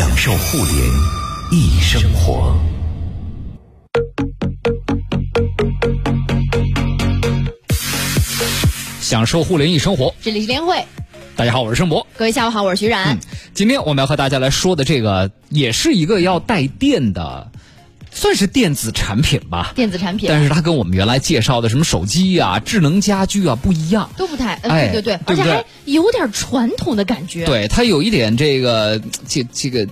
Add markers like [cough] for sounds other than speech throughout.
享受互联易生活。享受互联易生活，这里是联会，大家好，我是盛博。各位下午好，我是徐冉。今天我们要和大家来说的这个，也是一个要带电的，算是电子产品吧。电子产品，但是它跟我们原来介绍的什么手机啊、智能家居啊不一样，都不太，呃哎对对对而且还有点传统的感觉。，对它有一点这个这这个。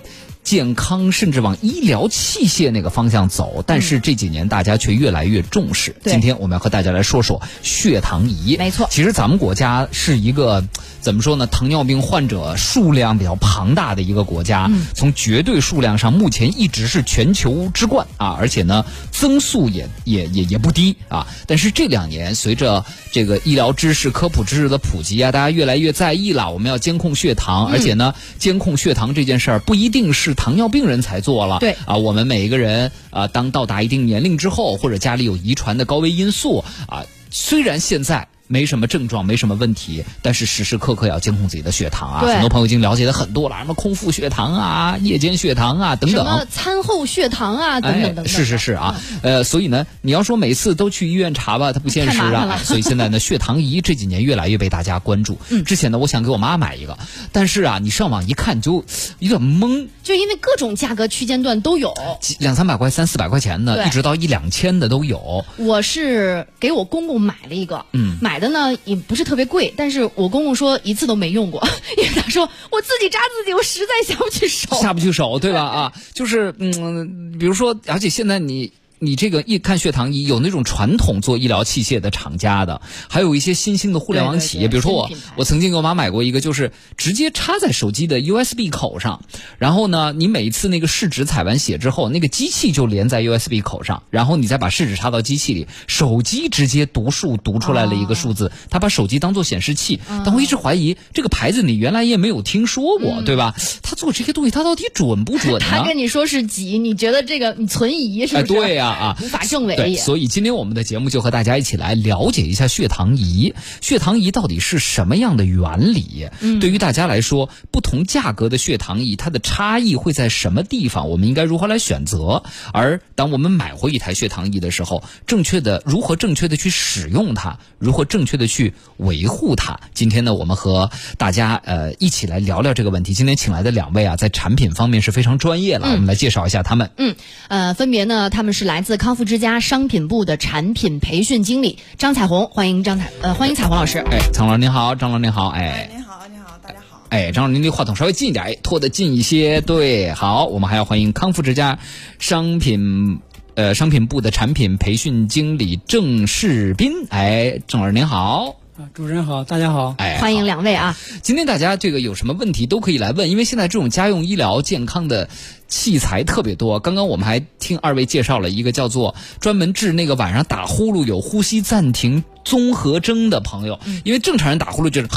健康甚至往医疗器械那个方向走，但是这几年大家却越来越重视。对今天我们要和大家来说说血糖仪。没错其实咱们国家是一个怎么说呢？糖尿病患者数量比较庞大的一个国家，嗯从绝对数量上，目前一直是全球之冠啊，而且呢，增速也也也也不低啊。但是这两年，随着这个医疗知识、科普知识的普及啊，大家越来越在意了，我们要监控血糖，嗯而且呢，监控血糖这件事儿不一定是糖尿病人才做了，对啊，我们每一个人啊，当到达一定年龄之后，或者家里有遗传的高危因素啊，虽然现在。没什么症状，没什么问题，但是时时刻刻要监控自己的血糖啊！很多朋友已经了解的很多了，什么空腹血糖啊、夜间血糖啊等等什。么餐后血糖啊，等等等等。哎。是是是啊，呃，所以呢，你要说每次都去医院查吧，它不现实啊。[laughs] 所以现在呢，血糖仪这几年越来越被大家关注。嗯之前呢，我想给我妈买一个，但是啊，你上网一看就有点懵，就因为各种价格区间段都有。两三百块、三四百块钱的，一直到一两千的都有。我是给我公公买了一个，嗯买的呢也不是特别贵，但是我公公说一次都没用过，因为他说我自己扎自己，我实在下不去手。下不去手，对吧？啊，就是嗯，比如说，而且现在你。你这个一看血糖仪，有那种传统做医疗器械的厂家的，还有一些新兴的互联网企业，对对对比如说我我曾经给我妈买过一个，就是直接插在手机的 USB 口上，然后呢，你每一次那个试纸采完血之后，那个机器就连在 USB 口上，然后你再把试纸插到机器里，手机直接读数读出来了一个数字，它把手机当做显示器。但我一直怀疑这个牌子你原来也没有听说过，对吧？他做这些东西，他到底准不准 [laughs] 呢？他跟你说是几，你觉得这个你存疑是哎，不是？对呀啊无法证伪。所以今天我们的节目就和大家一起来了解一下血糖仪。血糖仪到底是什么样的原理？嗯，对于大家来说，不同价格的血糖仪，它的差异会在什么地方？我们应该如何来选择？而当我们买回一台血糖仪的时候，正确的如何正确的去使用它，如何正确的去维护它？今天呢，我们和大家呃一起来聊聊这个问题。今天请来的两位啊，在产品方面是非常专业了，我们来介绍一下他们。嗯，呃，分别呢，他们是来自康复之家商品部的产品培训经理张彩虹，欢迎张彩，呃，欢迎彩虹老师。哎，苍老师您好，张老师您好，哎哎，。您好，您好，大家好。哎，张老师，您离话筒稍微近一点，哎，拖得近一些。对，好，我们还要欢迎康复之家商品呃商品部的产品培训经理郑世斌。哎，郑老师您好。啊，主持人好，大家好。哎，欢迎两位啊！今天大家这个有什么问题都可以来问，因为现在这种家用医疗健康的器材特别多。刚刚我们还听二位介绍了一个叫做专门治那个晚上打呼噜有呼吸暂停综合征的朋友，因为正常人打呼噜就是，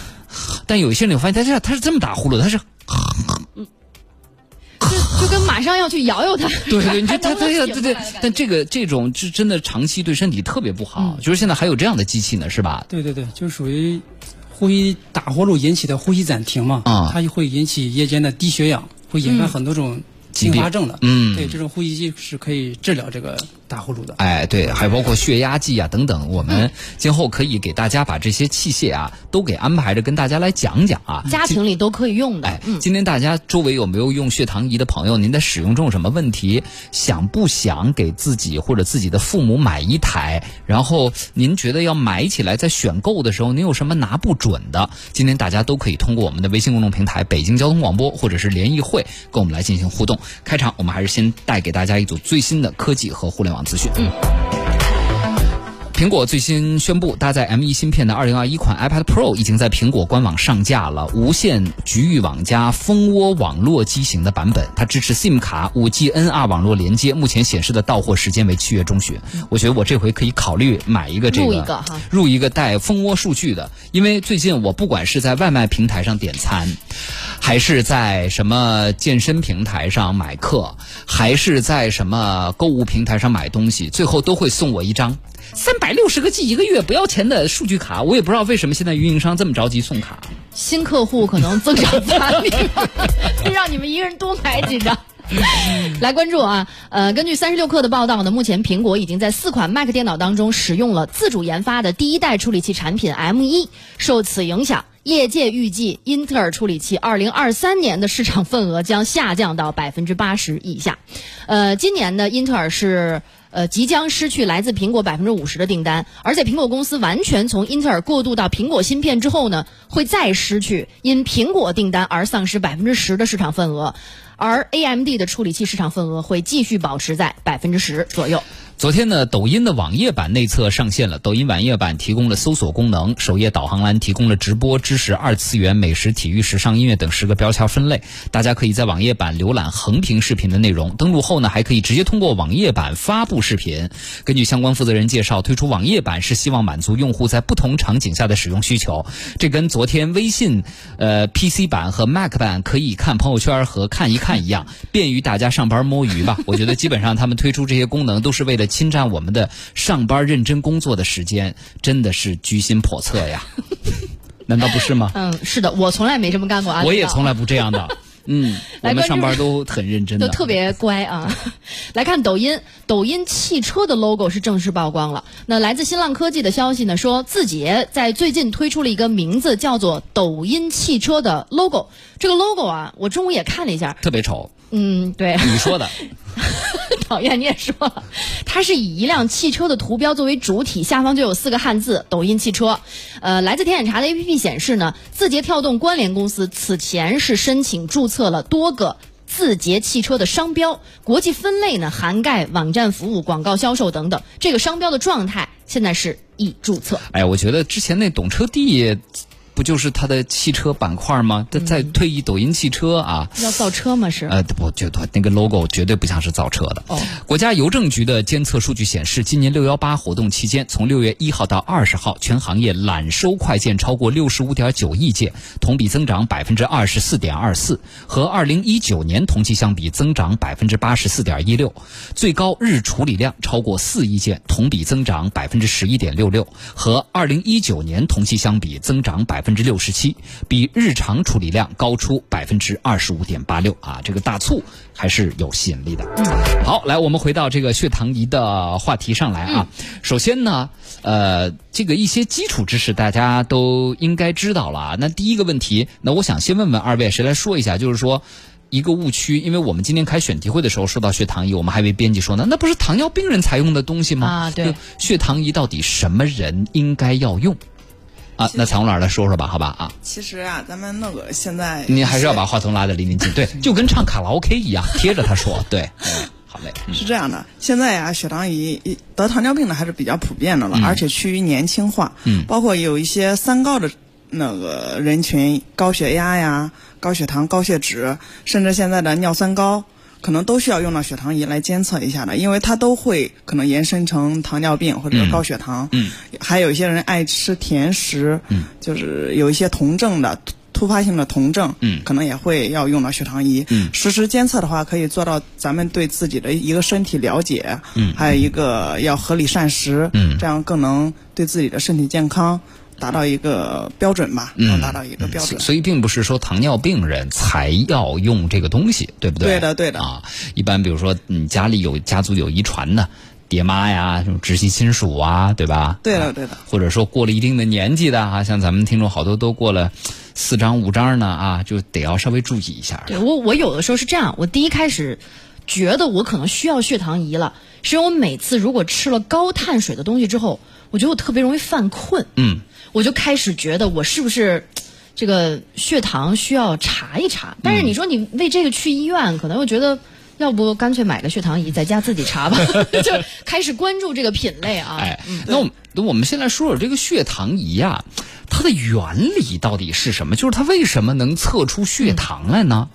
[laughs] 但有一些人我发现 [laughs] 他这他是这么打呼噜，他是。[laughs] 就就跟马上要去摇摇它，[laughs] 对对，你就 [laughs] 它它要对对但这个这种是真的长期对身体特别不好。就是现在还有这样的机器呢，是吧？对对对，就属于呼吸打呼噜引起的呼吸暂停嘛，啊它就会引起夜间的低血氧，会引发很多种并发症的。嗯对，这种呼吸机是可以治疗这个打呼噜的。哎，对，还包括血压计啊等等，我们今后可以给大家把这些器械啊都给安排着，跟大家来讲讲啊。家庭里都可以用的。哎，今天大家周围有没有用血糖仪的朋友？您在使用中有什么问题？想不想给自己或者自己的父母买一台？然后您觉得要买起来，在选购的时候，您有什么拿不准的？今天大家都可以通过我们的微信公众平台“北京交通广播”或者是联谊会跟我们来进行互动。开场我们还是先带给大家一组最新的科技和互联网资讯。嗯。苹果最新宣布，搭载 M1 芯片的2021款 iPad Pro 已经在苹果官网上架了，无线局域网加蜂窝网络机型的版本，它支持 SIM 卡、5G NR 网络连接，目前显示的到货时间为七月中旬。我觉得我这回可以考虑买一个这个，入一个哈入一个带蜂窝数据的，因为最近我不管是在外卖平台上点餐，还是在什么健身平台上买课，还是在什么购物平台上买东西，最后都会送我一张三百六十个 G 一个月不要钱的数据卡。我也不知道为什么现在运营商这么着急送卡。新客户可能增长乏力，让你们一个人多买几张。[laughs] 来关注啊，呃，根据三十六氪的报道呢，目前苹果已经在四款 Mac 电脑当中使用了自主研发的第一代处理器产品 M1。受此影响，业界预计英特尔处理器二零二三年的市场份额将下降到百分之八十以下。呃，今年呢，英特尔是。呃，即将失去来自苹果百分之五十的订单，而且苹果公司完全从英特尔过渡到苹果芯片之后呢，会再失去因苹果订单而丧失百分之十的市场份额，而 AMD 的处理器市场份额会继续保持在百分之十左右。昨天呢，抖音的网页版内测上线了。抖音网页版提供了搜索功能，首页导航栏提供了直播、知识、二次元、美食、体育、时尚、音乐等十个标签分类。大家可以在网页版浏览横屏视频的内容。登录后呢，还可以直接通过网页版发布视频。根据相关负责人介绍，推出网页版是希望满足用户在不同场景下的使用需求。这跟昨天微信呃 PC 版和 Mac 版可以看朋友圈和看一看一样，便于大家上班摸鱼吧。我觉得基本上他们推出这些功能都是为了。侵占我们的上班认真工作的时间，真的是居心叵测呀！[laughs] 难道不是吗？嗯，是的，我从来没这么干过啊。我也从来不这样的。嗯，[laughs] 我们上班都很认真，[laughs] 都特别乖啊。来看抖音，抖音汽车的 logo 是正式曝光了。那来自新浪科技的消息呢，说字节在最近推出了一个名字叫做“抖音汽车”的 logo。这个 logo 啊，我中午也看了一下，特别丑。嗯，对，你说的。[laughs] 讨厌你也说了，它是以一辆汽车的图标作为主体，下方就有四个汉字“抖音汽车”。呃，来自天眼查的 APP 显示呢，字节跳动关联公司此前是申请注册了多个字节汽车的商标，国际分类呢涵盖网站服务、广告销售等等。这个商标的状态现在是已注册。哎，我觉得之前那懂车帝。不就是它的汽车板块吗？它在退役抖音汽车啊，要造车吗？是呃，不，就那个 logo 绝对不像是造车的。哦，国家邮政局的监测数据显示，今年六幺八活动期间，从六月一号到二十号，全行业揽收快件超过六十五点九亿件，同比增长百分之二十四点二四，和二零一九年同期相比增长百分之八十四点一六，最高日处理量超过四亿件，同比增长百分之十一点六六，和二零一九年同期相比增长百。百分之六十七，比日常处理量高出百分之二十五点八六啊！这个大促还是有吸引力的。好，来，我们回到这个血糖仪的话题上来啊。首先呢，呃，这个一些基础知识大家都应该知道了啊。那第一个问题，那我想先问问二位，谁来说一下？就是说一个误区，因为我们今天开选题会的时候说到血糖仪，我们还以为编辑说呢，那不是糖尿病人才用的东西吗？啊，对，血糖仪到底什么人应该要用？啊，那彩虹老师来说说吧，好吧啊。其实啊，咱们那个现在，您还是要把话筒拉得离您近，对，就跟唱卡拉 OK 一样，贴着他说，对，好嘞。是这样的，现在呀，血糖仪得糖尿病的还是比较普遍的了，而且趋于年轻化。嗯。包括有一些三高的那个人群，高血压呀、高血糖、高血脂，甚至现在的尿酸高。可能都需要用到血糖仪来监测一下的，因为它都会可能延伸成糖尿病或者高血糖。嗯，还有一些人爱吃甜食，嗯，就是有一些酮症的突发性的酮症，嗯，可能也会要用到血糖仪。嗯，实时监测的话，可以做到咱们对自己的一个身体了解，嗯，还有一个要合理膳食，嗯，这样更能对自己的身体健康。达到一个标准吧，嗯达到一个标准。所以并不是说糖尿病人才要用这个东西，对不对？对的，对的。啊，一般比如说你家里有家族有遗传的爹妈呀，什么直系亲属啊，对吧？对的，对的。或者说过了一定的年纪的啊，像咱们听众好多都过了四张五张呢啊，就得要稍微注意一下。对我，我有的时候是这样，我第一开始觉得我可能需要血糖仪了，是因为我每次如果吃了高碳水的东西之后，我觉得我特别容易犯困。嗯。我就开始觉得我是不是 [tsk] 这个血糖需要查一查？但是你说你为这个去医院，可能又觉得要不干脆买个血糖仪在家自己查吧，[laughs] [laughs] 就开始关注这个品类啊。哎，那我们那我们先来说说这个血糖仪啊，它的原理到底是什么？就是它为什么能测出血糖来呢？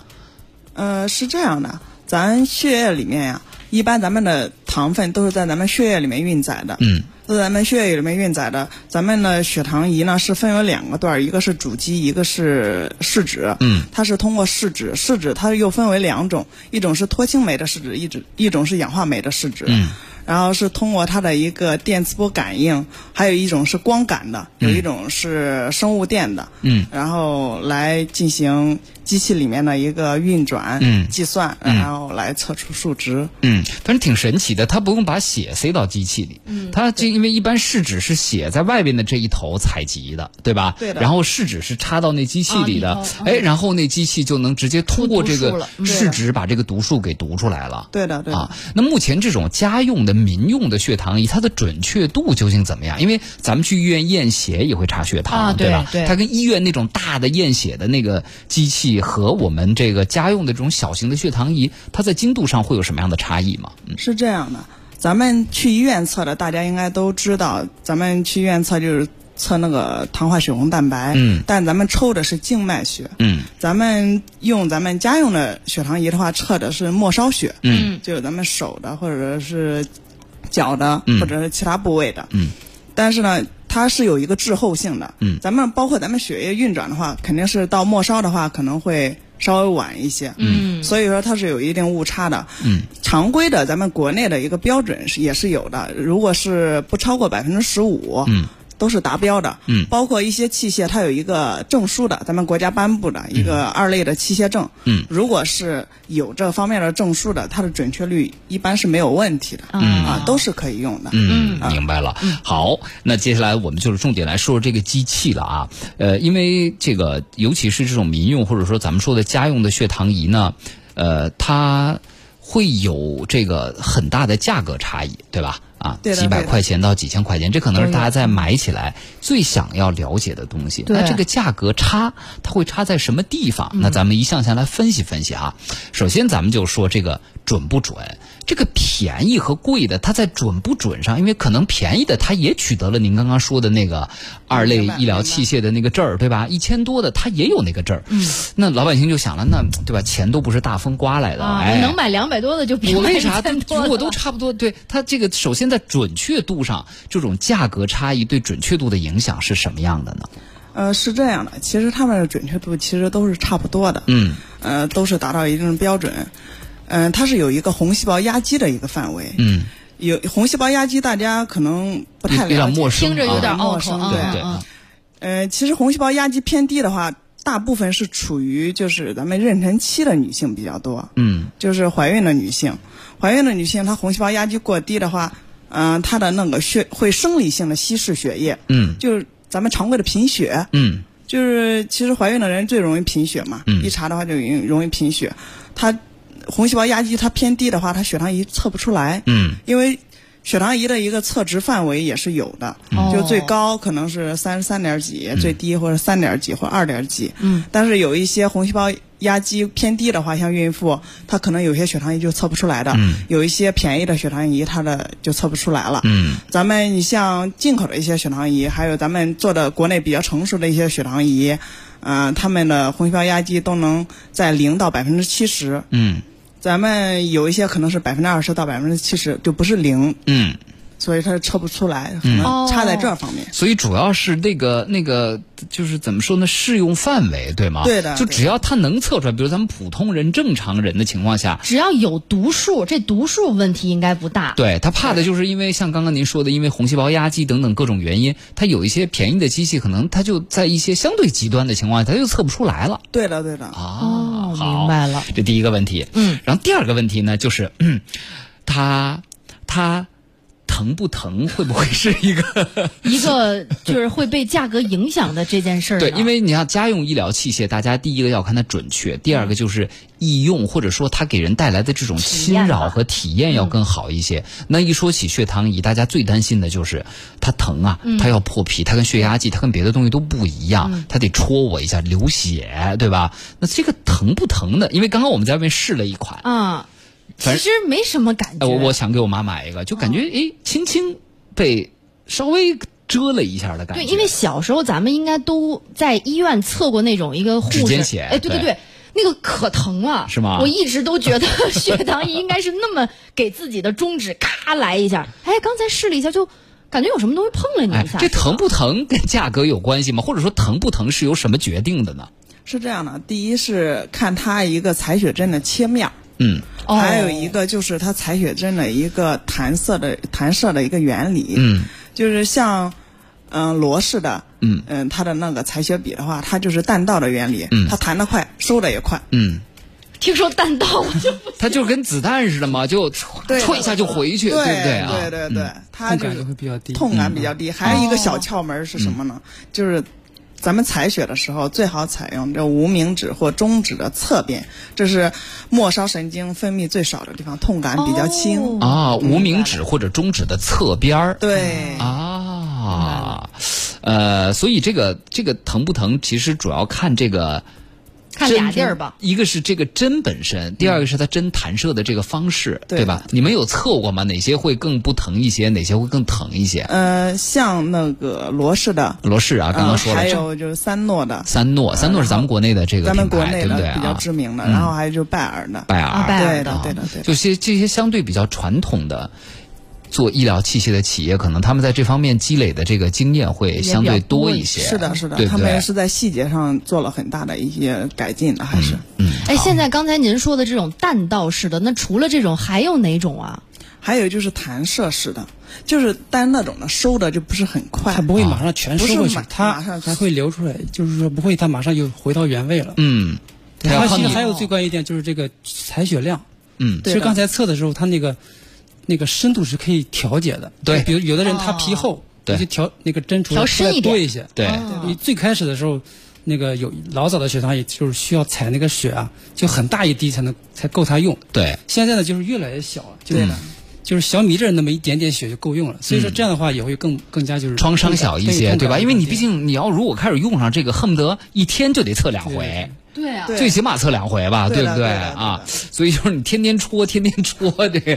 呃，是这样的，咱血液里面呀，一般咱们的糖分都是在咱们血液里面运载的。嗯。在咱们血液里面运载的，咱们的血糖仪呢是分为两个段，一个是主机，一个是试纸。嗯，它是通过试纸，试纸它又分为两种，一种是脱氢酶的试纸，一种一种是氧化酶的试纸。嗯，然后是通过它的一个电磁波感应，还有一种是光感的，有一种是生物电的。嗯，然后来进行机器里面的一个运转、嗯计算，嗯然后来测出数值。嗯，反正挺神奇的，它不用把血塞到机器里，嗯，它这因为一般试纸是血在外边的这一头采集的，对吧？对的然后试纸是插到那机器里的，啊哎，然后那机器就能直接通过这个试纸把这个毒数给读出来了。对的，对的。啊，那目前这种家用的民用的血糖仪，它的准确度究竟怎么样？因为咱们去医院验血也会查血糖，啊对吧？对它跟医院那种大的验血的那个机器和我们这个家用的这种小型的血糖仪，它在精度上会有什么样的差异吗？嗯。是这样的，咱们去医院测的，大家应该都知道，咱们去医院测就是测那个糖化血红蛋白，嗯。但咱们抽的是静脉血，嗯。咱们用咱们家用的血糖仪的话，测的是末梢血，嗯。就是咱们手的或者是脚的、嗯。或者是其他部位的，嗯，但是呢。它是有一个滞后性的，嗯。咱们包括咱们血液运转的话，肯定是到末梢的话可能会稍微晚一些，嗯。所以说它是有一定误差的，嗯，常规的咱们国内的一个标准是也是有的，如果是不超过百分之十五，嗯，都是达标的，嗯。包括一些器械它有一个证书的，咱们国家颁布的一个二类的器械证，嗯，如果是有这方面的证书的，它的准确率一般是没有问题的，嗯。啊，都是可以用的，嗯，明白了。好，那接下来我们就是重点来说说这个机器了啊。呃，因为这个，尤其是这种民用或者说咱们说的家用的血糖仪呢，呃，它会有这个很大的价格差异，对吧？啊，几百块钱到几千块钱，这可能是大家在买起来最想要了解的东西。那这个价格差，它会差在什么地方？嗯那咱们一项项来分析分析啊。首先，咱们就说这个准不准。这个便宜和贵的，它在准不准上，因为可能便宜的它也取得了您刚刚说的那个二类医疗器械的那个证儿，对吧？一千多的它也有那个证儿。嗯，那老百姓就想了，那对吧？钱都不是大风刮来的，啊，哎，能买两百多的就比买我为啥1000多的如果都差不多？对它这个，首先在准确度上，这种价格差异对准确度的影响是什么样的呢？呃，是这样的，其实他们的准确度其实都是差不多的，嗯呃，都是达到一定的标准，嗯、它是有一个红细胞压积的一个范围，嗯，有红细胞压积，大家可能不太了解，有点陌生，听着有点啊拗口啊，对对嗯其实红细胞压积偏低的话，大部分是处于就是咱们妊娠期的女性比较多，嗯。就是怀孕的女性，怀孕的女性她红细胞压积过低的话，嗯、她的那个血会生理性的稀释血液，嗯。就是咱们常规的贫血，嗯。就是其实怀孕的人最容易贫血嘛，嗯。一查的话就容易容易贫血，她红细胞压积它偏低的话，它血糖仪测不出来，嗯。因为血糖仪的一个测值范围也是有的，哦。就最高可能是三十三点几，最低或者三点几或二点几。嗯，但是有一些红细胞压积偏低的话，像孕妇，她可能有些血糖仪就测不出来的。嗯，有一些便宜的血糖仪，它的就测不出来了。嗯。咱们你像进口的一些血糖仪，还有咱们做的国内比较成熟的一些血糖仪，嗯、他们的红细胞压积都能在零到百分之七十。嗯咱们有一些可能是百分之二十到百分之七十，就不是零，嗯，所以它测不出来，可嗯能差在这方面。所以主要是那个那个，就是怎么说呢？适用范围对吗？对的就只要它能测出来，比如咱们普通人、正常人的情况下，只要有读数，这读数问题应该不大。对他怕的就是因为像刚刚您说的，因为红细胞压积等等各种原因，它有一些便宜的机器，可能它就在一些相对极端的情况下，它就测不出来了对的，对的。啊。哦，明白了。这第一个问题，嗯，然后第二个问题呢，就是，嗯，它它疼不疼？会不会是一个？[laughs] 一个就是会被价格影响的这件事儿。对，因为你要家用医疗器械，大家第一个要看它准确，第二个就是易用，或者说它给人带来的这种侵扰和体验要更好一些。那一说起血糖仪，大家最担心的就是它疼啊，它要破皮，它跟血压计，它跟别的东西都不一样，它得戳我一下流血，对吧？那这个疼不疼的？因为刚刚我们在外面试了一款，啊，其实没什么感觉。哎，我我想给我妈买一个，就感觉哎，轻轻被稍微遮了一下的感觉。对，因为小时候咱们应该都在医院测过那种一个护士，指尖血哎，对对对对，那个可疼了，是吗我一直都觉得血糖仪应该是那么给自己的中指咔来一下，[laughs] 哎，刚才试了一下，就感觉有什么东西碰了你哎一下，，这疼不疼跟价格有关系吗？或者说疼不疼是由什么决定的呢？是这样的，第一是看它一个采血针的切面儿，嗯哦还有一个就是它采血针的一个弹射的弹射的一个原理。嗯就是像，嗯、罗氏的嗯嗯，它的那个采血笔的话，它就是弹道的原理，嗯它弹得快，收的也快。嗯，听说弹道我就 [laughs] 它就跟子弹似的嘛，就对歘一下就回去，对不对啊？对对对，它痛感就是就会比较低。痛感比较低。还有一个哦小窍门是什么呢？就是咱们采血的时候，最好采用这无名指或中指的侧边，这是末梢神经分泌最少的地方，痛感比较轻。哦啊，无名指或者中指的侧边儿。对，啊，呃，所以这个这个疼不疼，其实主要看这个看俩地儿吧。一个是这个针本身，第二个是它针弹射的这个方式，对对吧？你们有测过吗？哪些会更不疼一些，哪些会更疼一些？呃，像那个罗氏的，罗氏啊，刚刚说了，呃还有就是三诺的，三诺，三诺是咱们国内的这个咱们国品牌，内的比较对不对啊？知名的，嗯然后还有就是拜耳的，拜耳，啊拜耳对的，对的，对的。就些这些相对比较传统的做医疗器械的企业，可能他们在这方面积累的这个经验会相对多一些。是的，是的对，不对他们是在细节上做了很大的一些改进的，还是。嗯，哎，现在刚才您说的这种弹道式的，那除了这种还有哪种啊？还有就是弹射式的，就是单那种的收的就不是很快它。不会马上全收回去它马上才会流出来，就是说不会它马上又回到原位了。嗯，它要它靠你其实还有最关键一点就是这个采血量。嗯对其实刚才测的时候，它那个那个深度是可以调节的。对比如有的人他皮厚，对就调那个针出来调深一多一些。对，你最开始的时候，那个有老早的血糖也就是需要采那个血啊，就很大一滴才能才够他用。对，现在呢，就是越来越小了，就是对就是小米粒儿那么一点点血就够用了。所以说这样的话也会更更加就是创伤小一些，对吧？因为你毕竟竟你要如果开始用上这个，恨不得一天就得测两对回。对啊最起码测两回吧，对的不对啊？所以就是你天天戳，天天戳这个。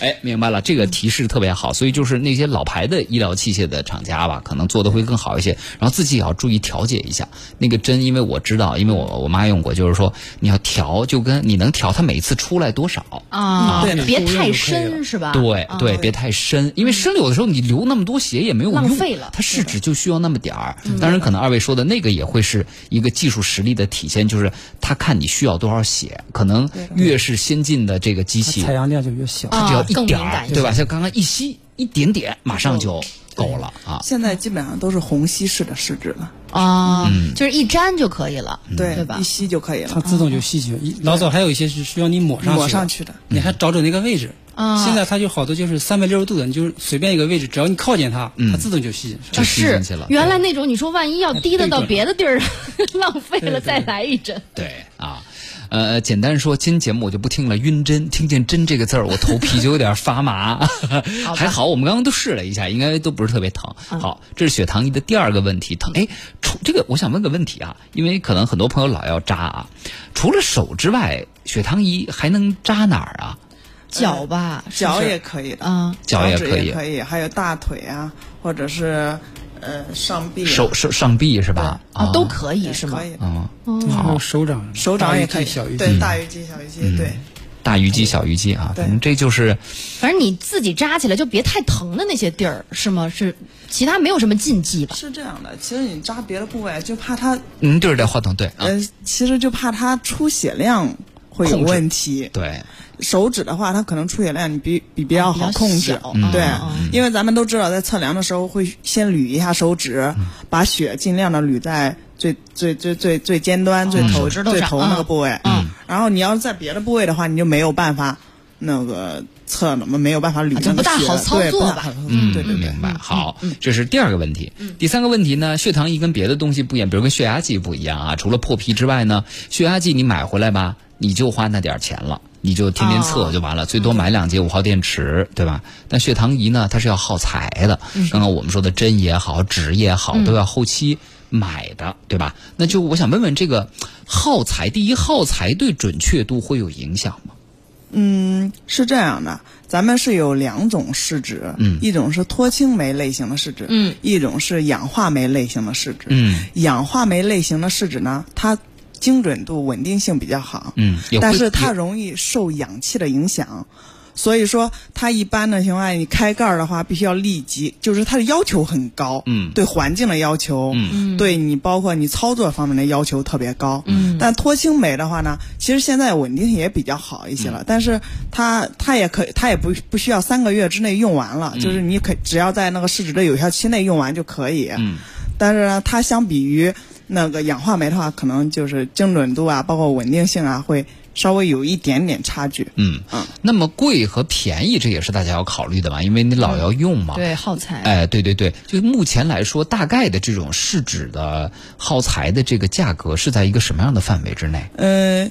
哎，明白了，这个提示特别好，所以就是那些老牌的医疗器械的厂家吧，可能做的会更好一些，然后自己也要注意调节一下那个针，因为我知道，因为我我妈用过，就是说你要调，就跟你能调它每次出来多少，啊，对别太深是吧？对啊对，别太深，因为深了有的时候你流那么多血也没有用，浪费了它试纸就需要那么点儿。当然，可能二位说的那个也会是一个技术实力的体现，就是他看你需要多少血，可能越是先进的这个机器，采样量就越小。只要一更点儿，对吧？像刚刚一吸一点点，马上就够了啊。现在基本上都是虹吸式的试纸了，啊，嗯就是一粘就可以了，对对吧一？吸就可以了，它自动就吸血。一老早还有一些是需要你抹上去的，抹上去的。你还找准那个位置。啊现在它就好多就是三百六十度的，你就是随便一个位置，只要你靠近它，它自动就吸进去。是原来那种你说万一要滴的到别的地儿，[laughs] 浪费了再来一针。对啊，呃，简单说，今节目我就不听了，晕针，听见“针”这个字儿，我头皮就有点发麻。[laughs] 还好，我们刚刚都试了一下，应该都不是特别疼。好，这是血糖仪的第二个问题，疼。哎，除这个，我想问个问题啊，因为可能很多朋友老要扎啊，除了手之外，血糖仪还能扎哪儿啊？脚吧，脚也可以，啊，脚也可以也可以，还有大腿啊，或者是呃上臂啊、手手上臂是吧？啊都可以是吗可？以，嗯，还有手掌，手掌也可以，小鱼对，大鱼肌、小鱼际，对。大鱼肌、小鱼肌啊，对反正这就是反正你自己扎起来就别太疼的那些地儿是吗？是其他没有什么禁忌吧？是这样的，其实你扎别的部位，就怕它，嗯对着这话筒对嗯，呃，其实就怕它出血量会有问题。对，手指的话，它可能出血量你比比比较好控制小，对嗯，因为咱们都知道，在测量的时候会先捋一下手指，把血尽量的捋在最最最最最尖端、最头最头那个部位。嗯，然后你要是在别的部位的话，你就没有办法那个测那么没有办法捋啊就那个血不大好操作嗯，对对对。明白。好，这是第二个问题。第三个问题呢，血糖仪跟别的东西不一样，比如跟血压计不一样啊。除了破皮之外呢，血压计你买回来吧，你就花那点儿钱了。你就天天测就完了，最多买两节五号电池，对吧？但血糖仪呢，它是要耗材的。刚刚我们说的针也好，纸也好，都要后期买的，对吧？那就我想问问，这个耗材，第一耗材对准确度会有影响吗？嗯，是这样的，咱们是有两种试纸，嗯一种是脱氢酶类型的试纸，嗯，一种是氧化酶类型的试纸，嗯氧化酶类型的试纸呢，它精准度、稳定性比较好，嗯，但是它容易受氧气的影响，所以说它一般的情况下，你开盖儿的话，必须要立即，就是它的要求很高，嗯。对环境的要求，嗯。对你包括你操作方面的要求特别高，嗯，但脱氢酶的话呢，其实现在稳定性也比较好一些嗯。了，但是它它也可它也不不需要三个月之内用完嗯。了，就是你可只要在那个试纸的有效期内用完就可以，嗯，但是呢，它相比于那个氧化酶的话，可能就是精准度啊，包括稳定性啊，会稍微有一点点差距。嗯嗯，那么贵和便宜，这也是大家要考虑的嘛，因为你老要用嘛。对，耗材。哎，对对对，就目前来说，大概的这种试纸的耗材的这个价格是在一个什么样的范围之内？呃，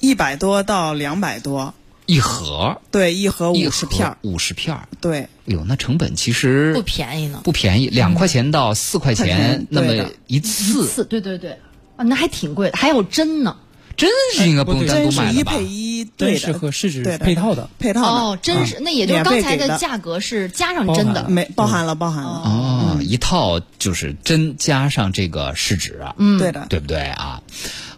一百多到两百多，一盒对，一盒五十片儿，五十片儿。对，哎呦，那成本其实不便宜呢，不便宜，两块钱到四块钱，那么一一次，次，对对对，啊，那还挺贵的，还有针呢。针是应该不用单独真是一买的吧？配一，对针是，和试纸配套的。配套的，哦，针是，那也就是刚才的价格是加上针的。没包含了，包含了，哦，一套就是针加上这个试纸啊。嗯，对的，对不对啊？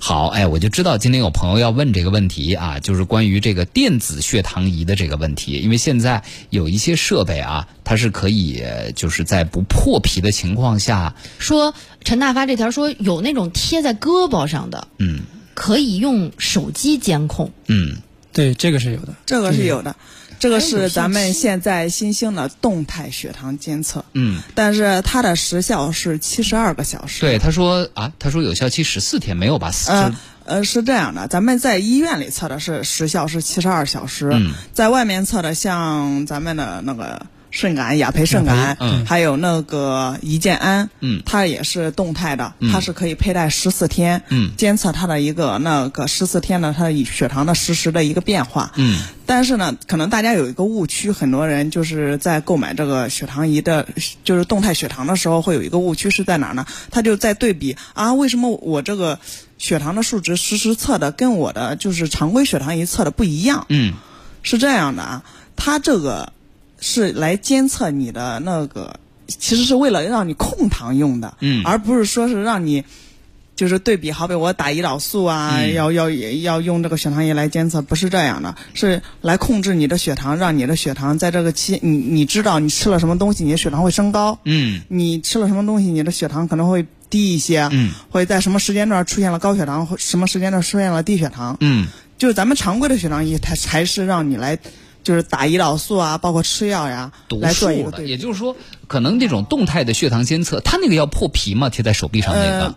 好，哎，我就知道今天有朋友要问这个问题啊，就是关于这个电子血糖仪的这个问题，因为现在有一些设备啊，它是可以呃就是在不破皮的情况下，说陈大发这条说有那种贴在胳膊上的，嗯可以用手机监控。嗯对，这个是有的。这个是有的，这个是咱们现在新兴的动态血糖监测，嗯，但是它的时效是七十二个小时。对，他说啊，他说有效期十四天，没有吧？就呃呃，是这样的，咱们在医院里测的是时效是七十二小时，嗯在外面测的像咱们的那个肾感、雅培肾感，嗯。还有那个胰健安，嗯。它也是动态的，嗯。它是可以佩戴十四天，嗯。监测它的一个那个十四天的它的血糖的实时的一个变化，嗯。但是呢，可能大家有一个误区，很多人就是在购买这个血糖仪的，就是动态血糖的时候，会有一个误区是在哪呢？他就在对比啊，为什么我这个血糖的数值实时测的跟我的就是常规血糖仪测的不一样？嗯。是这样的啊，它这个是来监测你的那个，其实是为了让你控糖用的，嗯。而不是说是让你。就是对比，好比我打胰岛素啊，嗯。要要要用这个血糖仪来监测，不是这样的，是来控制你的血糖，让你的血糖在这个期，你你知道你吃了什么东西，你的血糖会升高，嗯。你吃了什么东西，你的血糖可能会低一些，嗯。会在什么时间段出现了高血糖，或什么时间段出现了低血糖，嗯。就是咱们常规的血糖仪，它才是让你来，就是打胰岛素啊，包括吃药呀，读来做的，个对比。也就是说，可能这种动态的血糖监测，它那个要破皮吗？贴在手臂上那个呃，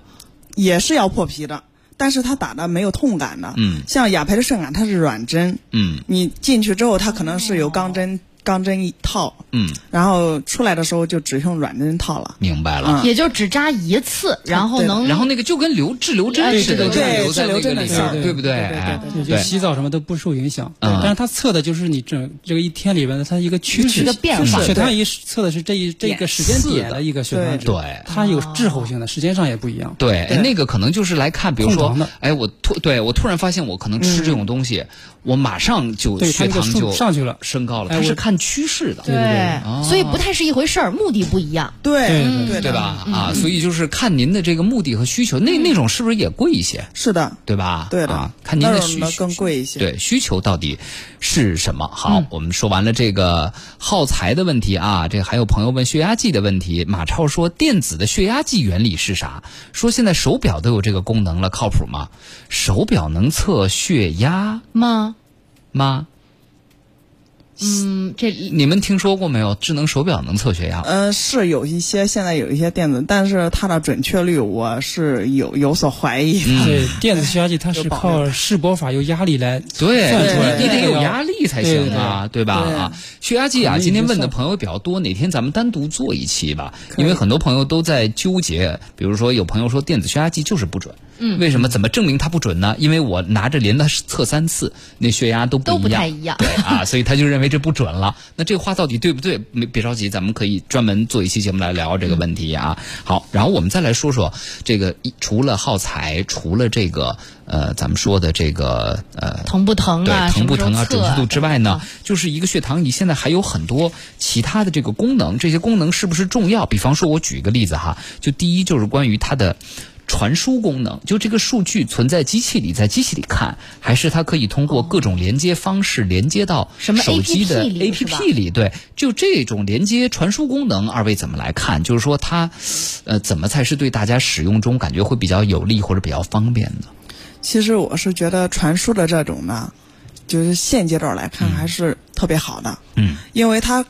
也是要破皮的，但是它打的没有痛感的。嗯像雅培的肾感，它是软针，嗯你进去之后，它可能是有钢针，钢针一套，嗯，然后出来的时候就只用软针套了。明白了。嗯。也就只扎一次，然后能，然后那个就跟留滞留针哎似的，对就对留在那个滞留针的里边对不对？对对对就就洗澡什么都不受影响。嗯。但是它测的就是你整这个一天里边的它一个趋势是个变化。血糖仪测的是这一这点个时间点的一个血糖值，对。它有滞后性的，时间上也不一样。对，那个可能就是来看，比如说哎，我突对我突然发现我可能吃这种东西，我马上就血糖就上去了。升高了，它是看趋势的，对对哦所以不太是一回事儿，目的不一样。对对嗯对的对吧？啊，所以就是看您的这个目的和需求，那那种是不是也贵一些？是的，对吧？对的啊，看您的需求更贵一些对，需求到底是什么？好，我们说完了这个耗材的问题啊，这还有朋友问血压计的问题。马超说，电子的血压计原理是啥？说现在手表都有这个功能了，靠谱吗？手表能测血压吗？吗？嗯，这你们听说过没有？智能手表能测血压？呃，是有一些现在有一些电子，但是它的准确率我是有有所怀疑的。对，电子血压计它是靠示波法有压力来对，算出来你你得有压力才行啊，对吧？对啊，血压计啊，今天问的朋友比较多，哪天咱们单独做一期吧，因为很多朋友都在纠结，比如说有朋友说电子血压计就是不准，嗯，为什么？怎么证明它不准呢？因为我拿着连着测三次，那血压都不都不，太一样对啊，所以他就认为这不准了。那这个话到底对不对？没别着急，咱们可以专门做一期节目来聊这个问题啊。好，然后我们再来说说这个一除了耗材，除了这个呃咱们说的这个呃疼不疼对啊？疼不疼啊、准确度之外呢，就是一个血糖仪现在还有很多其他的这个功能，这些功能是不是重要？比方说，我举一个例子哈，就第一就是关于它的传输功能，就这个数据存在机器里，在机器里看，还是它可以通过各种连接方式连接到手机的 APP 里？对，就这种连接传输功能，二位怎么来看？就是说它，呃，怎么才是对大家使用中感觉会比较有利或者比较方便的？其实我是觉得传输的这种呢，就是现阶段来看还是特别好的。嗯，因为它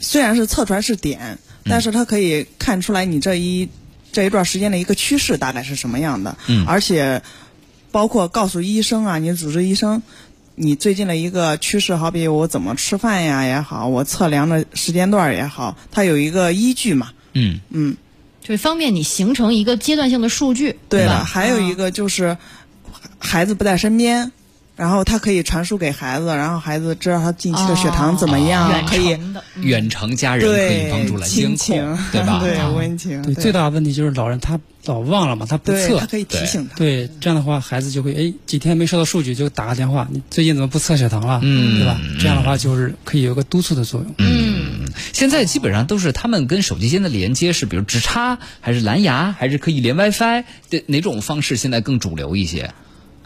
虽然是测出来是点，但是它可以看出来你这一这一段时间的一个趋势大概是什么样的。嗯而且包括告诉医生啊，你主治医生。你最近的一个趋势，好比我怎么吃饭呀也好，我测量的时间段也好，它有一个依据嘛。嗯嗯，就是方便你形成一个阶段性的数据，对吧？了，还有一个就是孩子不在身边，然后他可以传输给孩子，然后孩子知道他近期的血糖怎么样，可以远程家人可以帮助来监控，对吧？对啊温情，对，最大的问题就是老人他老忘了嘛，他不测对他。可以提醒他。对，这样的话，孩子就会哎，几天没收到数据就打个电话，你最近怎么不测血糖了？嗯对吧？这样的话就是可以有个督促的作用。嗯，现在基本上都是他们跟手机间的连接是，比如直插，还是蓝牙，还是可以连 WiFi 对哪种方式现在更主流一些？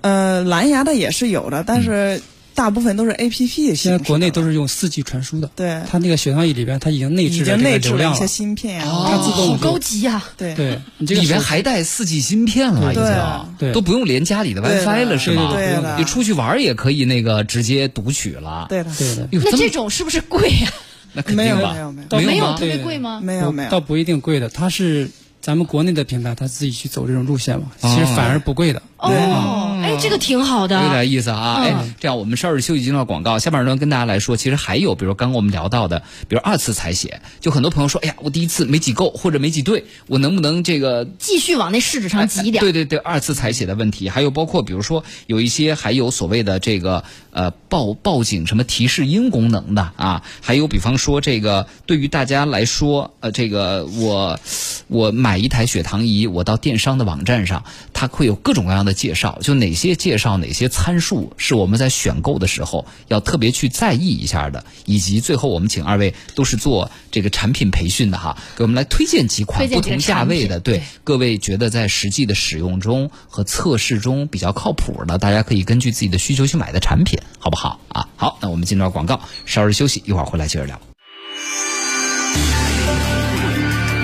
呃，蓝牙的也是有的，但是大部分都是 A P P 现在国内都是是用四 G 传输的，对，它那个血糖仪里边它已经内置了这个经内置了一些。芯片呀，哦它自动好高级呀、对对你这个里边还带四 G 芯片了，已对经对都不用连家里的 WiFi 了，是吗？对的你出去玩也可以那个直接读取了。对的，对的，哟，那这种是不是贵呀、那肯定吧？没有没有没有没有特别贵吗？没有没有倒不一定贵的，它是咱们国内的品牌他自己去走这种路线嘛，哦其实反而不贵的。哦，哎，这个挺好的。有点意思啊！嗯哎，这样我们稍事休息，进段广告。下半段跟大家来说，其实还有，比如刚刚我们聊到的，比如二次采血，就很多朋友说，哎呀，我第一次没挤够或者没挤对，我能不能这个继续往那试纸上挤一点。对对对，二次采血的问题，还有包括比如说有一些还有所谓的这个呃报报警什么提示音功能的啊，还有比方说这个对于大家来说，呃，这个我我买一台血糖仪，我到电商的网站上，它会有各种各样的介绍，就哪些介绍哪些参数是我们在选购的时候要特别去在意一下的，以及最后我们请二位都是做这个产品培训的哈，给我们来推荐几款不同价位的，对各位觉得在实际的使用中和测试中比较靠谱的，大家可以根据自己的需求去买的产品，好不好啊？好，那我们进段广告，稍事休息，一会儿回来接着聊。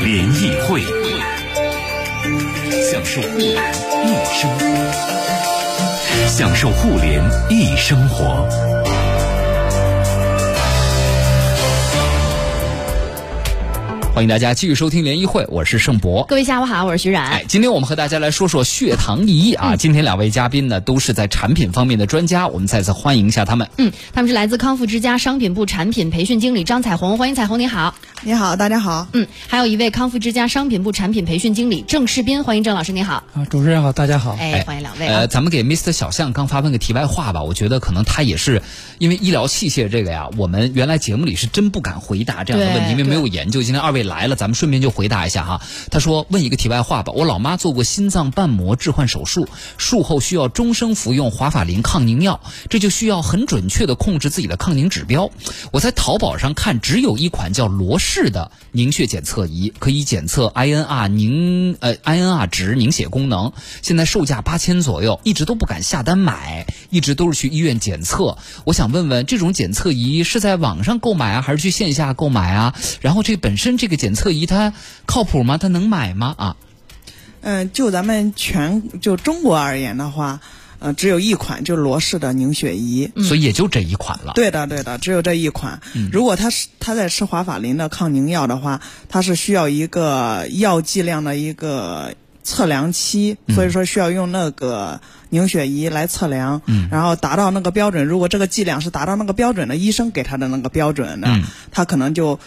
联谊会，享受互联易生活，享受互联易生活。欢迎大家继续收听联谊会，我是盛博。各位下午好，我是徐冉。哎，今天我们和大家来说说血糖仪啊。今天两位嘉宾呢都是在产品方面的专家，我们再次欢迎一下他们。嗯，他们是来自康复之家商品部产品培训经理张彩虹，欢迎彩虹，你好。你好，大家好。嗯，还有一位康复之家商品部产品培训经理郑世斌，欢迎郑老师，你好。啊，主持人好，大家好。哎，欢迎两位啊。呃，咱们给 Mr 小象刚发问个题外话吧，我觉得可能他也是因为医疗器械这个呀，我们原来节目里是真不敢回答这样的问题，因为没有研究。今天二位来了，咱们顺便就回答一下哈。他说问一个题外话吧，我老妈做过心脏瓣膜置换手术，术后需要终生服用华法林抗凝药，这就需要很准确的控制自己的抗凝指标。我在淘宝上看，只有一款叫罗氏的凝血检测仪，可以检测 INR 凝呃 INR 值凝血功能，现在售价八千左右，一直都不敢下单买，一直都是去医院检测。我想问问，这种检测仪是在网上购买啊，还是去线下购买啊？然后这本身这个检测仪它靠谱吗？它能买吗？啊？嗯、就咱们全就中国而言的话，呃，只有一款，就罗氏的凝血仪。所以也就这一款了。对的，对的，只有这一款。如果他是他在吃华法林的抗凝药的话，它是需要一个药剂量的一个测量期，所以说需要用那个凝血仪来测量，然后达到那个标准。如果这个剂量是达到那个标准的，医生给他的那个标准的，他可能就。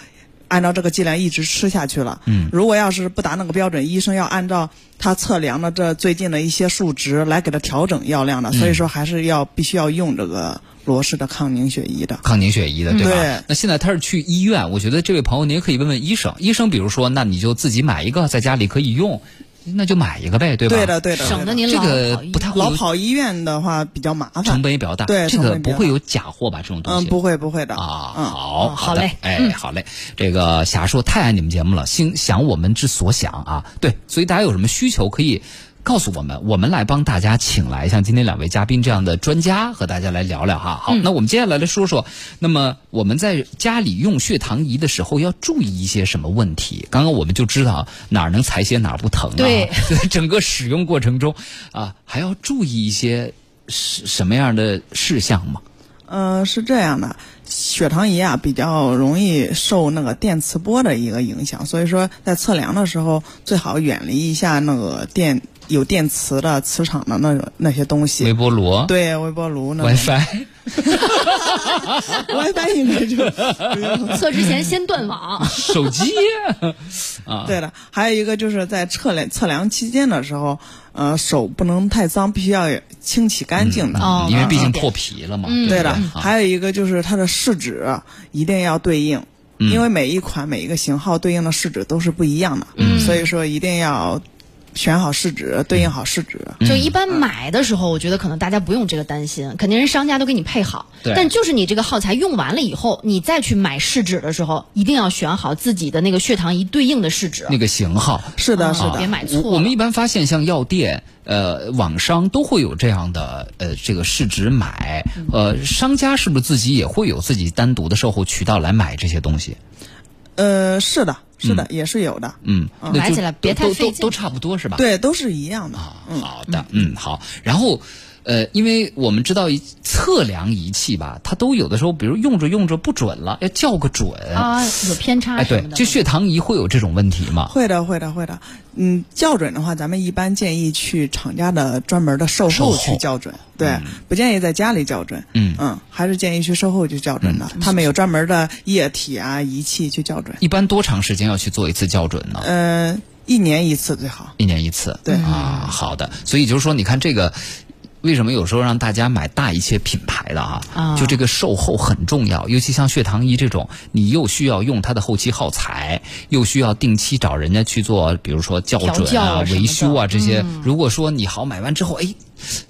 按照这个剂量一直吃下去了。嗯，如果要是不达那个标准，医生要按照他测量的这最近的一些数值来给他调整药量的。所以说，还是要必须要用这个罗氏的抗凝血仪的。抗凝血仪的，对吧？对那现在他是去医院，我觉得这位朋友您也可以问问医生，医生比如说，那你就自己买一个，在家里可以用，那就买一个呗，对吧？对的，对的，省得您老这个跑医不太老跑医院的话比较麻烦。成本也比较大，对这个不会有假货吧？这种东西嗯，不会不会的。啊，嗯，好，哦好嘞哎，好嘞。这个霞叔太爱你们节目了，心想我们之所想啊，对，所以大家有什么需求可以告诉我们，我们来帮大家请来像今天两位嘉宾这样的专家和大家来聊聊哈。好，那我们接下来来说说，那么我们在家里用血糖仪的时候要注意一些什么问题？刚刚我们就知道哪儿能采血哪儿不疼啊。对，[laughs] 整个使用过程中啊，还要注意一些什什么样的事项吗？呃，是这样的，血糖仪啊比较容易受那个电磁波的一个影响，所以说在测量的时候最好远离一下那个电有电磁的磁场的那个那些东西。微波炉。对，微波炉那 WiFi。[laughs] WiFi 应该就测之前先断网。手机啊，对了，还有一个就是在测量测量期间的时候，呃，手不能太脏，必须要清洗干净的。哦因为毕竟破皮了嘛。嗯对的，还有一个就是它的试纸一定要对应，嗯因为每一款每一个型号对应的试纸都是不一样的，嗯，所以说一定要选好试纸，对应好试纸。就一般买的时候，我觉得可能大家不用这个担心，肯定是商家都给你配好。对但就是你这个耗材用完了以后，你再去买试纸的时候，一定要选好自己的那个血糖仪对应的试纸。那个型号。是的，啊是的别。买错。我我们一般发现，像药店、呃网商都会有这样的呃这个试纸买，呃商家是不是自己也会有自己单独的售后渠道来买这些东西？呃，是的，是的，也是有的。嗯，买起来别太都费劲都都差不多是吧？对，都是一样的。好的，嗯，好。然后，呃，因为我们知道一测量仪器吧，它都有的时候，比如用着用着不准了，要校个准。啊，有偏差哎。对就血糖仪会有这种问题吗？会的，会的，会的。嗯，校准的话，咱们一般建议去厂家的专门的售后去校准，对，不建议在家里校准。嗯嗯，还是建议去售后去校准的，他们有专门的液体啊仪器去校准。一般多长时间要去做一次校准呢？呃，一年一次最好。一年一次。对啊，好的。所以就是说，你看这个。为什么有时候让大家买大一些品牌的哈、啊。就这个售后很重要，尤其像血糖仪这种，你又需要用它的后期耗材，又需要定期找人家去做，比如说校准啊维修啊这些。如果说你好买完之后，哎，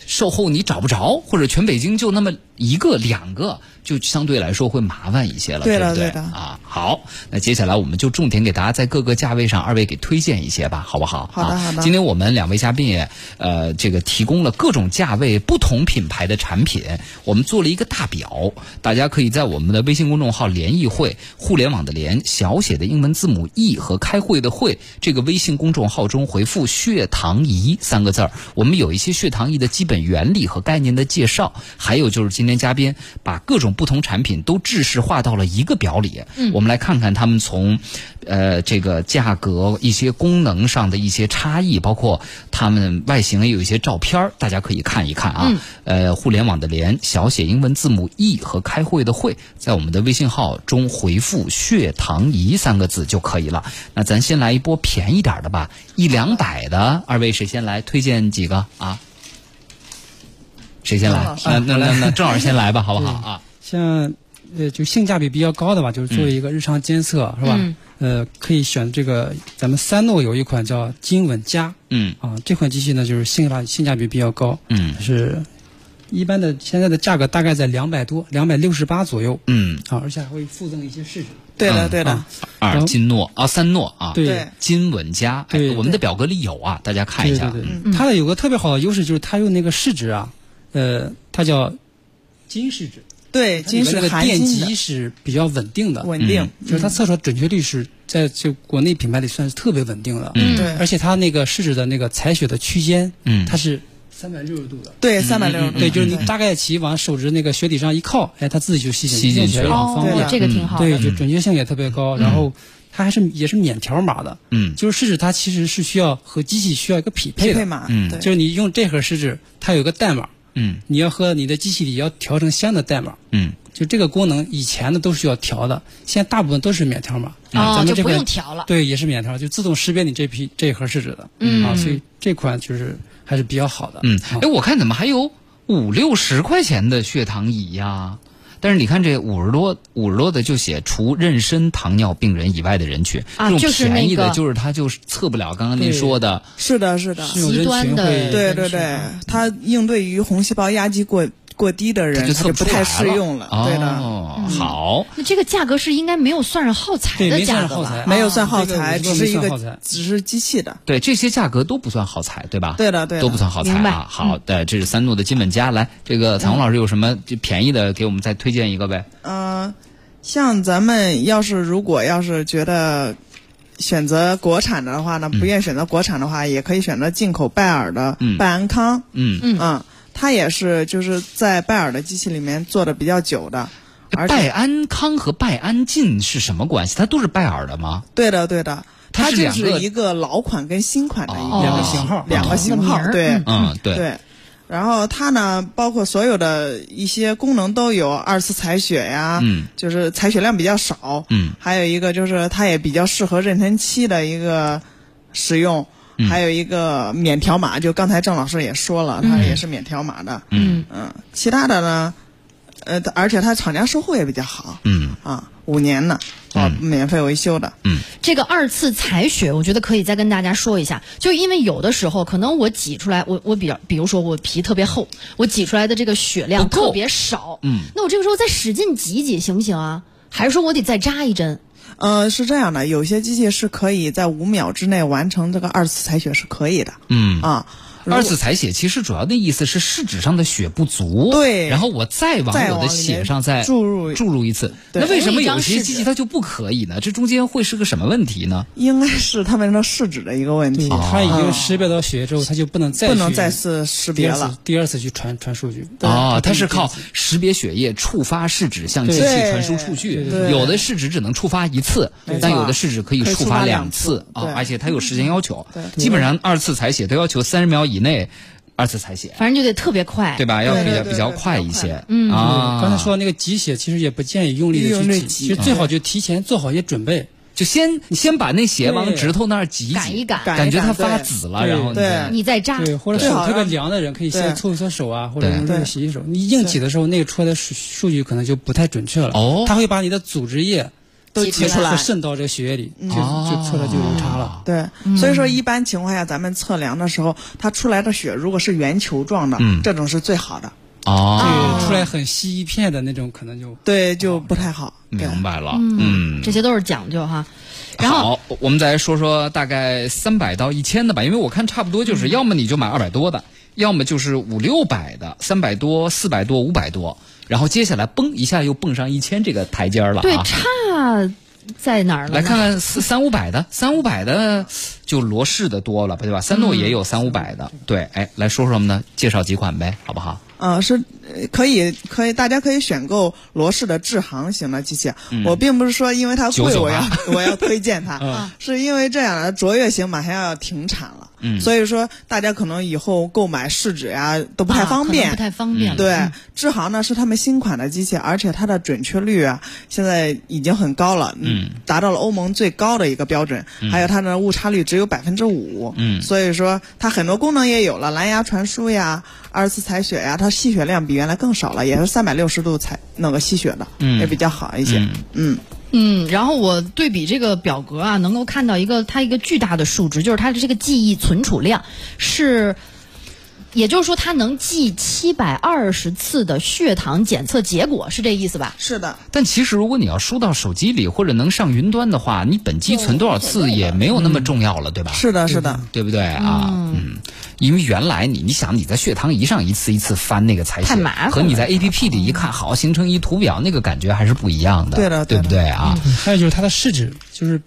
售后你找不着，或者全北京就那么一个两个，就相对来说会麻烦一些了，对的不对？啊，好，那接下来我们就重点给大家在各个价位上，二位给推荐一些吧，好不好？啊好的好的今天我们两位嘉宾也呃这个提供了各种价位、不同品牌的产品，我们做了一个大表，大家可以在我们的微信公众号“联谊会”互联网的联小写的英文字母 e 和开会的会这个微信公众号中回复“血糖仪”三个字儿，我们有一些血糖仪的基本原理和概念的介绍，还有就是今天嘉宾把各种不同产品都制式化到了一个表里，我们来看看他们从呃这个价格、一些功能上的一些差异，包括他们外形也有一些照片儿大家可以看一看啊。呃，互联网的联小写英文字母 e 和开会的会，在我们的微信号中回复“血糖仪”三个字就可以了。那咱先来一波便宜点的吧，一两百的，二位谁先来推荐几个啊？谁先来？那那那那郑老师先来吧，好不好？啊？像呃，就性价比比较高的吧，就是作为一个日常监测，是吧？嗯。呃，可以选这个咱们三诺有一款叫金稳加嗯。啊，这款机器呢就是性价性价比比较高，嗯。是一般的现在的价格大概在两百多，两百六十八左右。嗯，啊，而且还会附赠一些试纸。对的，嗯对的啊。二金诺啊，三诺啊，对。对。金稳加，哎，对我们的表格里有啊，大家看一下。对对对，它的有个特别好的优势就是它用那个试纸啊，呃，它叫金试纸，对，金是它里边那个电极是比较稳定的，稳定。就是它测出来准确率是在就国内品牌里算是特别稳定的。嗯。对。而且它那个试纸的那个采血的区间，嗯。它是三百六十度的。对，三百六十度。对，就是你大概其往手指那个血底上一靠，哎，它自己就吸吸进去了。方哦便。，这个挺好的。对，就准确性也特别高，然后它还是也是免条码的。嗯。就是试纸它其实是需要和机器需要一个匹配的，匹配码，嗯。对，就是你用这盒试纸，它有个代码，嗯你要和你的机器里要调成相应的代码。嗯就这个功能以前的都是要调的，现在大部分都是免条码。啊，哦，就不咱们这不用调了。对也是免条，就自动识别你这批这一盒试纸的。嗯啊，所以这款就是还是比较好的。嗯，啊哎，我看怎么还有五六十块钱的血糖仪呀？但是你看这五十多五十多的就写除妊娠糖尿病人以外的人群，这种便宜的，就是它就是测不了刚刚您说的，是的，是的，极端的会对对对，它应对于红细胞压积过过低的人，就就不太适用了。对的，哦，好，那这个价格是应该没有算上耗材的价格吧？没有算耗材，只是一个只是机器的。对，这些价格都不算耗材，对吧？对的对的都不算耗材啊。好的，这是三诺的金本家。来，这个彩虹老师有什么就便宜的，给我们再推荐一个呗？嗯，像咱们要是如果要是觉得选择国产的话呢，不愿意选择国产的话，也可以选择进口拜耳的嗯拜安康。嗯，嗯，它也是就是在拜耳的机器里面做的比较久的，而且拜安康和拜安进是什么关系？它都是拜耳的吗？对的对的，它就是两个一个老款跟新款的一哦两个型号两个型号对。对。对，然后它呢，包括所有的一些功能都有，二次采血呀，嗯，就是采血量比较少，嗯，还有一个就是它也比较适合妊娠期的一个使用，嗯。还有一个免条码，就刚才郑老师也说了，它也是免条码的，嗯。嗯，其他的呢，呃，而且它厂家售后也比较好，嗯。啊，五年呢，哦，嗯免费维修的，嗯。这个二次采血，我觉得可以再跟大家说一下，就因为有的时候可能我挤出来，我我比较，比如说我皮特别厚，我挤出来的这个血量特别少，嗯，那我这个时候再使劲挤一挤行不行啊？还是说我得再扎一针？呃，是这样的，有些机器是可以在五秒之内完成这个二次采血是可以的，嗯。啊，二次采血其实主要的意思是试纸上的血不足，对。然后我再往我的血上再注入注入一次。那为什么有些机器它就不可以呢？这中间会是个什么问题呢？应该是他们的试纸的一个问，题，它已经识别到血液之后，它就不能再不能去再次识第二次别了。第二次去传传数据。哦，它是靠识别血液触发试纸向机器传输数据有的试纸只能触发一次但有的试纸可以触发两两次。啊，而且它有时间要求，基本上二次采血都要求三十秒以内二次采血，反正就得特别快，对吧？要比对对对较比较对比较快一些，嗯啊。刚才说的那个挤血，其实也不建议用力的去挤，挤其实最好就提前做好一些准备。就先先把那血往对指头那儿挤挤，赶一赶赶感觉它发紫了，然后你对再你再扎，对，或者手特别凉的人可以先搓一搓手啊，或者对用热水洗洗手。你硬挤的时候，那个出来的数数据可能就不太准确了。哦它会把你的组织液都挤出来。渗到这个血液里，就哦。就测的就有差了。对，所以说一般情况下，咱们测量的时候，它出来的血如果是圆球状的，嗯。这种是最好的。哦，对，出来很稀一片的那种，可能就对，就不太好。明白了，嗯，这些都是讲究哈。然后好，我们再说说大概三百到一千的吧，因为我看差不多就是，要么你就买二百多的，要么就是五六百的，三百多、四百多、五百多，然后接下来嘣一下又蹦上一千这个台阶儿了对啊。差在哪儿了呢？来看看四三五百的，三五百的就罗氏的多了，对吧？三诺也有三五百的，对，哎，来说说什么呢，介绍几款呗，好不好？呃，是呃可以可以，大家可以选购罗氏的智航型的机器。我并不是说因为它贵，我要我要推荐它，[laughs] 是因为这样的卓越型马上要停产了，嗯。所以说大家可能以后购买试纸呀都不太啊方便，不太方便了。对嗯，智航呢是他们新款的机器，而且它的准确率啊现在已经很高了，嗯，达到了欧盟最高的一个标准，还有它的误差率只有百分之五，嗯。所以说它很多功能也有了，蓝牙传输呀、二次采血呀，它吸血量比原来更少了，也是三百六十度采那个吸血的，嗯。也比较好一些，嗯。嗯嗯，然后我对比这个表格啊，能够看到一个它一个巨大的数值，就是它的这个记忆存储量是。也就是说，它能记七百二十次的血糖检测结果，是这意思吧？是的，但其实如果你要输到手机里或者能上云端的话，你本机存多少次也没有那么重要了，对吧？是的，是的，对不对？啊？嗯，因为原来你你想你在血糖仪上一次一次翻那个采血，太麻烦和你在 A P P 里一看，好形成一图表，那个感觉还是不一样的，对的对不对？啊？还有就是它的试纸，就是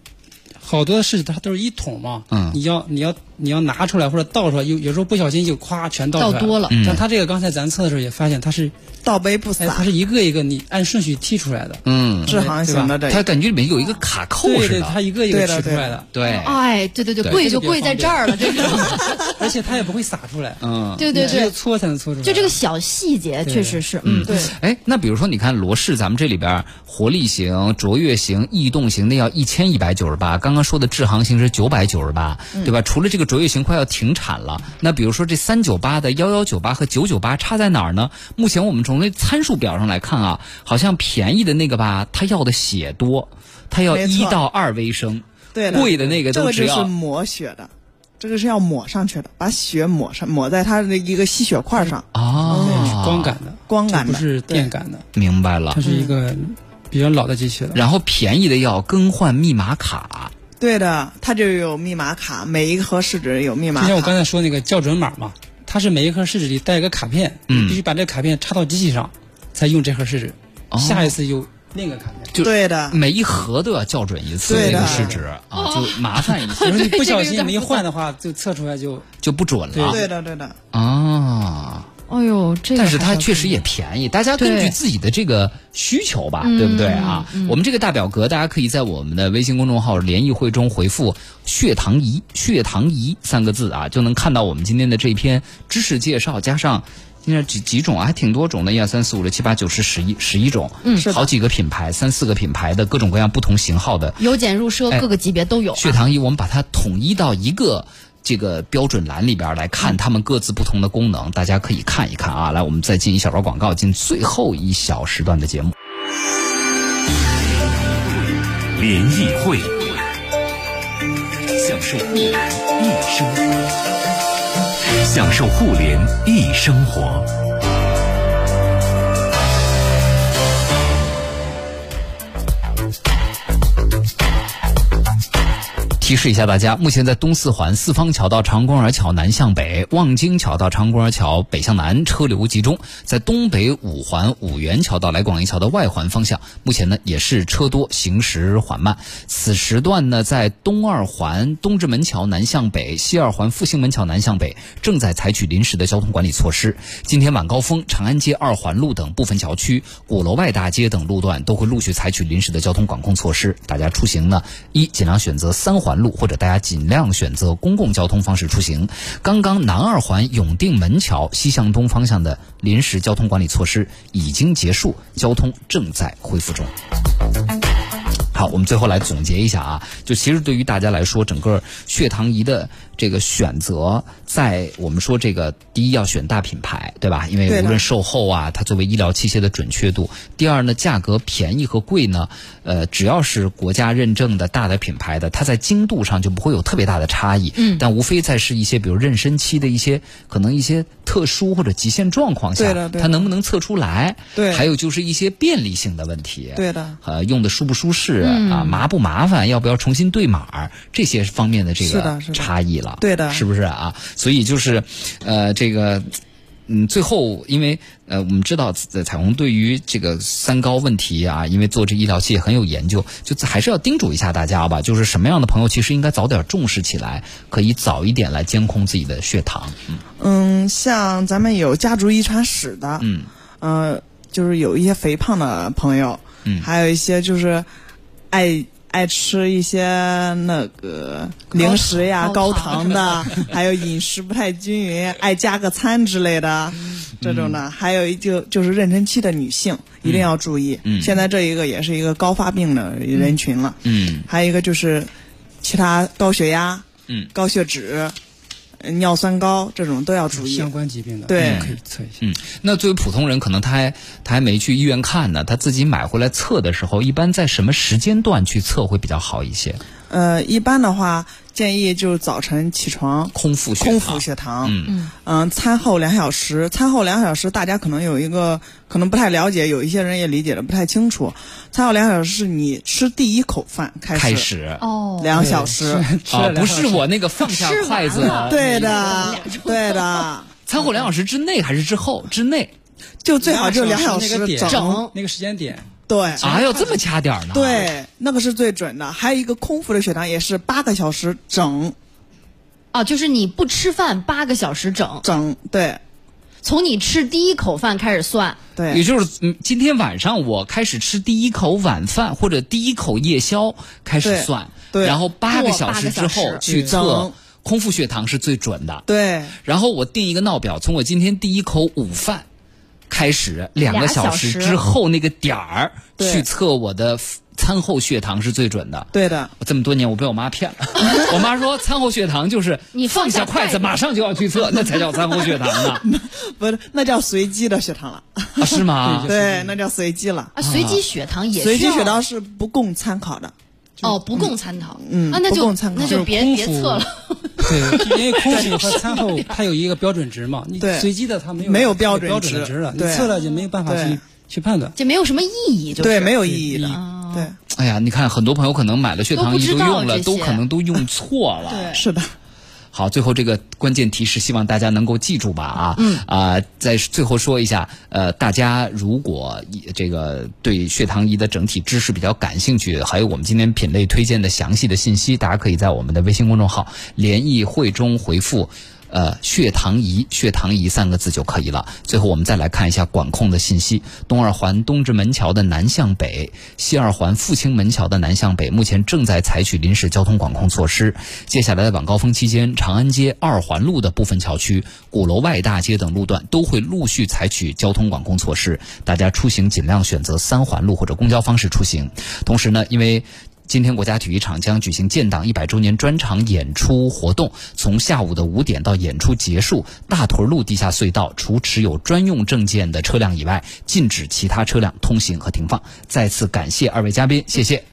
好多的试纸它都是一桶嘛，嗯。你要你要你要拿出来或者倒出来，有有时候不小心就咵全倒出来倒多了。嗯。但它这个刚才咱测的时候也发现它是，倒杯不哎，洒它，是一个一个你按顺序剔出来的，嗯，智航型的这它，感觉里面有一个卡扣对对，似的，它一个一个取出来的，对，哎，对对对，对。贵就贵在这儿了，这个。[laughs] 而且它也不会洒出来，嗯。对对对。只有对，搓才能搓出来。就这个小细节确实是，嗯，对，哎，那比如说，你看罗氏，咱们这里边活力型、卓越型、逸动型的要一千一百九十八，刚刚说的智航型是九百九十八，对吧？除了这个卓越型快要停产了，那比如说这三九八的幺幺九八和九九八差在哪儿呢？目前我们从那参数表上来看啊，好像便宜的那个吧，它要的血多，它要一到二微升，对的，贵的那个这个就是都只要抹血的，这个是要抹上去的，把血抹上，抹在它的一个吸血块上。啊。光感的，光感的不是电感的，明白了它。是一个比较老的机器了。然后便宜的要更换密码卡，对的，它就有密码卡，每一盒试纸有密码就像我刚。才说那个校准码嘛，它是每一盒试纸里带一个卡片，嗯你必须把这个卡片插到机器上，才用这盒试纸。哦下一次用另一个卡片。就对的，每一盒都要校准一次对的这个试纸啊，就麻烦一些，比如说你不小心没换的话，就测出来就就不准了对的，对的。啊。哎呦，这个但是它确实也便宜，大家根据自己的这个需求吧，嗯对不对啊？我们这个大表格，大家可以在我们的微信公众号“联谊会”中回复“血糖仪”“血糖仪”三个字啊，就能看到我们今天的这篇知识介绍，加上。现在几几种啊，还挺多种的，一二三四五六七八九十十一十一种，嗯是好几个品牌，三四个品牌的各种各样不同型号的由俭入奢，哎各个级别都有啊。血糖仪，我们把它统一到一个这个标准栏里边来看，他们各自不同的功能，大家可以看一看啊。来，我们再进一小段广告，进最后一小时段的节目。联谊会，享受互联一生活，享受互联一生活。提示一下大家，目前在东四环四方桥到长公园桥南向北，望京桥到长公园桥北向南车流集中；在东北五环五元桥到来广营桥的外环方向，目前呢也是车多，行驶缓慢。此时段呢，在东二环东直门桥南向北、西二环复兴门桥南向北，正在采取临时的交通管理措施。今天晚高峰，长安街二环路等部分桥区、鼓楼外大街等路段都会陆续采取临时的交通管控措施。大家出行呢，一尽量选择三环路，或者大家尽量选择公共交通方式出行。刚刚南二环永定门桥西向东方向的临时交通管理措施已经结束，交通正在恢复中。好，我们最后来总结一下啊，就其实对于大家来说，整个血糖仪的这个选择，在我们说这个第一要选大品牌，对吧？因为无论售后啊，它作为医疗器械的准确度；第二呢，价格便宜和贵呢，呃，只要是国家认证的大的品牌的，它在精度上就不会有特别大的差异。嗯，但无非在是一些比如妊娠期的一些可能一些特殊或者极限状况下，对的对的它能不能测出来？对还有就是一些便利性的问题。对的呃，用的舒不舒适、嗯啊，麻不麻烦，要不要重新对码，这些方面的这个差异了，对的是不是啊？所以就是，呃，这个。嗯，最后，因为呃，我们知道呃彩虹对于这个三高问题啊，因为做这医疗器械很有研究，就还是要叮嘱一下大家吧，就是什么样的朋友其实应该早点重视起来，可以早一点来监控自己的血糖。嗯嗯，像咱们有家族遗传史的，嗯呃，就是有一些肥胖的朋友，嗯还有一些就是爱爱吃一些那个零食呀、高高糖。糖的，[laughs] 还有饮食不太均匀，[laughs] 爱加个餐之类的，这种的，还有一就就是妊娠期的女性一定要注意。嗯。现在这一个也是一个高发病的人群了。嗯。还有一个就是其他高血压、嗯。高血脂、呃尿酸高这种都要注意。相关疾病的，对可以测一下。嗯，那作为普通人，可能他还他还没去医院看呢，他自己买回来测的时候，一般在什么时间段去测会比较好一些？呃，一般的话建议就是早晨起床空腹血糖。空腹血糖，嗯。嗯。餐后两小时，餐后两小时，大家可能有一个可能不太了解，有一些人也理解的不太清楚。餐后两小时是你吃第一口饭开始，开始。哦，两小时，不是我那个放下筷子，对的，对的，餐后两小时之内还是之后？之内。就最好就两小时整，那个时间点，对。啊，要这么掐点儿呢？，对，那个是最准的。还有一个空腹的血糖也是八个小时整哦，就是你不吃饭八个小时整，整，对从你吃第一口饭开始算。对也就是嗯，今天晚上我开始吃第一口晚饭或者第一口夜宵开始算，对然后八个小时之后去测空腹血糖是最准的。对然后我定一个闹表，从我今天第一口午饭开始，两个小小时时之后那个点儿去测我的餐后血糖是最准的。对的，我这么多年我被我妈骗了，[laughs] 我妈说餐后血糖就是你放放下筷子下筷子马上就要去测，那才叫餐后血糖呢，[laughs] 不是那叫随机的血糖了，啊是吗？[laughs] 对，那叫随机了。啊，随机血糖也随机血糖是不供参考的。哦，不供参考。嗯啊，那就不供参考那就别别测了。[laughs] 对，因为空腹和 [laughs] 餐后它有一个标准值嘛，你对随机的它没有没有标标准值准的值了，你测了就没有办法去去判断。就没有什么意义，就是对，没有意义的嗯。对，哎呀，你看很多朋友可能买了血糖仪都用了，这些都可能都用错了。对是的。好，最后这个关键提示，希望大家能够记住吧啊。嗯。啊、在最后说一下，呃，大家如果以这个对血糖仪的整体知识比较感兴趣，还有我们今天品类推荐的详细的信息，大家可以在我们的微信公众号“联谊会”中回复。呃，血糖仪，血糖仪三个字就可以了。最后，我们再来看一下管控的信息：东二环东直门桥的南向北，西二环复兴门桥的南向北，目前正在采取临时交通管控措施。接下来的晚高峰期间，长安街二环路的部分桥区、鼓楼外大街等路段都会陆续采取交通管控措施，大家出行尽量选择三环路或者公交方式出行。同时呢，因为今天国家体育场将举行建党一百周年专场演出活动，从下午的五点到演出结束，大屯路地下隧道除持有专用证件的车辆以外，禁止其他车辆通行和停放。再次感谢二位嘉宾，谢谢。